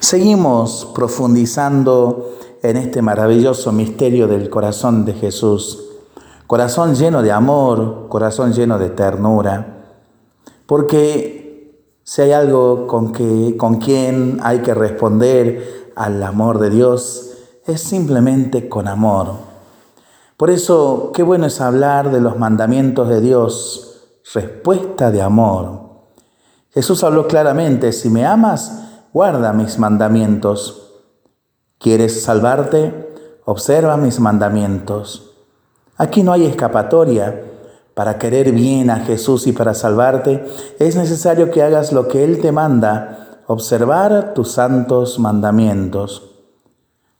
Seguimos profundizando en este maravilloso misterio del corazón de Jesús. Corazón lleno de amor, corazón lleno de ternura. Porque si hay algo con, que, con quien hay que responder al amor de Dios, es simplemente con amor. Por eso, qué bueno es hablar de los mandamientos de Dios, respuesta de amor. Jesús habló claramente, si me amas, guarda mis mandamientos. ¿Quieres salvarte? Observa mis mandamientos. Aquí no hay escapatoria. Para querer bien a Jesús y para salvarte, es necesario que hagas lo que Él te manda, observar tus santos mandamientos.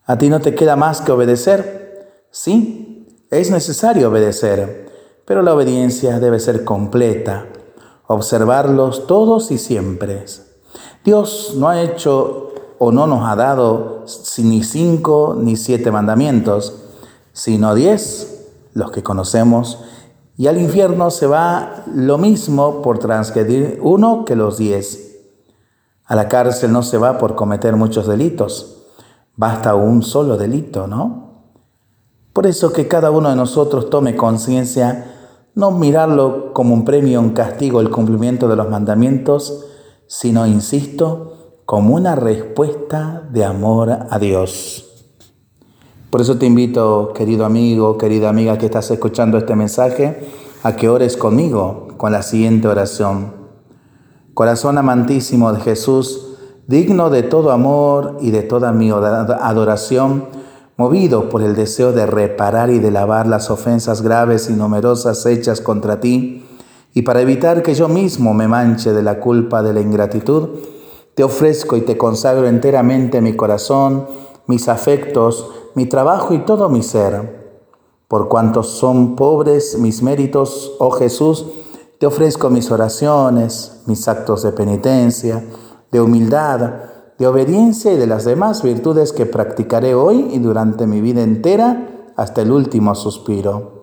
¿A ti no te queda más que obedecer? Sí, es necesario obedecer, pero la obediencia debe ser completa, observarlos todos y siempre. Dios no ha hecho o no nos ha dado ni cinco ni siete mandamientos, sino diez, los que conocemos, y al infierno se va lo mismo por transgredir uno que los diez. A la cárcel no se va por cometer muchos delitos, basta un solo delito, ¿no? Por eso que cada uno de nosotros tome conciencia, no mirarlo como un premio, un castigo, el cumplimiento de los mandamientos, sino, insisto, como una respuesta de amor a Dios. Por eso te invito, querido amigo, querida amiga que estás escuchando este mensaje, a que ores conmigo con la siguiente oración. Corazón amantísimo de Jesús, digno de todo amor y de toda mi adoración, movido por el deseo de reparar y de lavar las ofensas graves y numerosas hechas contra ti, y para evitar que yo mismo me manche de la culpa de la ingratitud, te ofrezco y te consagro enteramente mi corazón, mis afectos, mi trabajo y todo mi ser. Por cuantos son pobres mis méritos, oh Jesús, te ofrezco mis oraciones, mis actos de penitencia, de humildad, de obediencia y de las demás virtudes que practicaré hoy y durante mi vida entera hasta el último suspiro.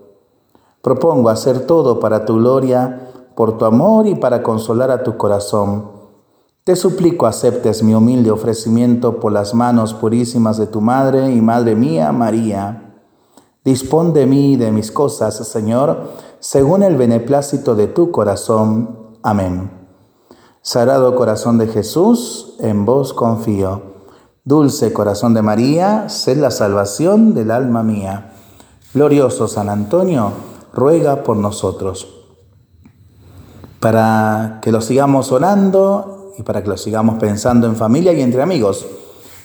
Propongo hacer todo para tu gloria, por tu amor y para consolar a tu corazón. Te suplico aceptes mi humilde ofrecimiento por las manos purísimas de tu Madre y Madre mía, María. Dispón de mí y de mis cosas, Señor, según el beneplácito de tu corazón. Amén. Sagrado corazón de Jesús, en vos confío. Dulce corazón de María, sé la salvación del alma mía. Glorioso San Antonio, ruega por nosotros. Para que lo sigamos orando y para que lo sigamos pensando en familia y entre amigos.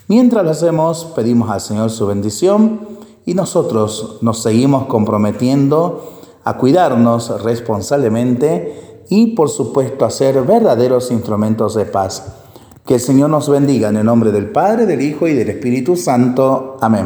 Mientras lo hacemos, pedimos al Señor su bendición y nosotros nos seguimos comprometiendo a cuidarnos responsablemente y por supuesto a ser verdaderos instrumentos de paz. Que el Señor nos bendiga en el nombre del Padre, del Hijo y del Espíritu Santo. Amén.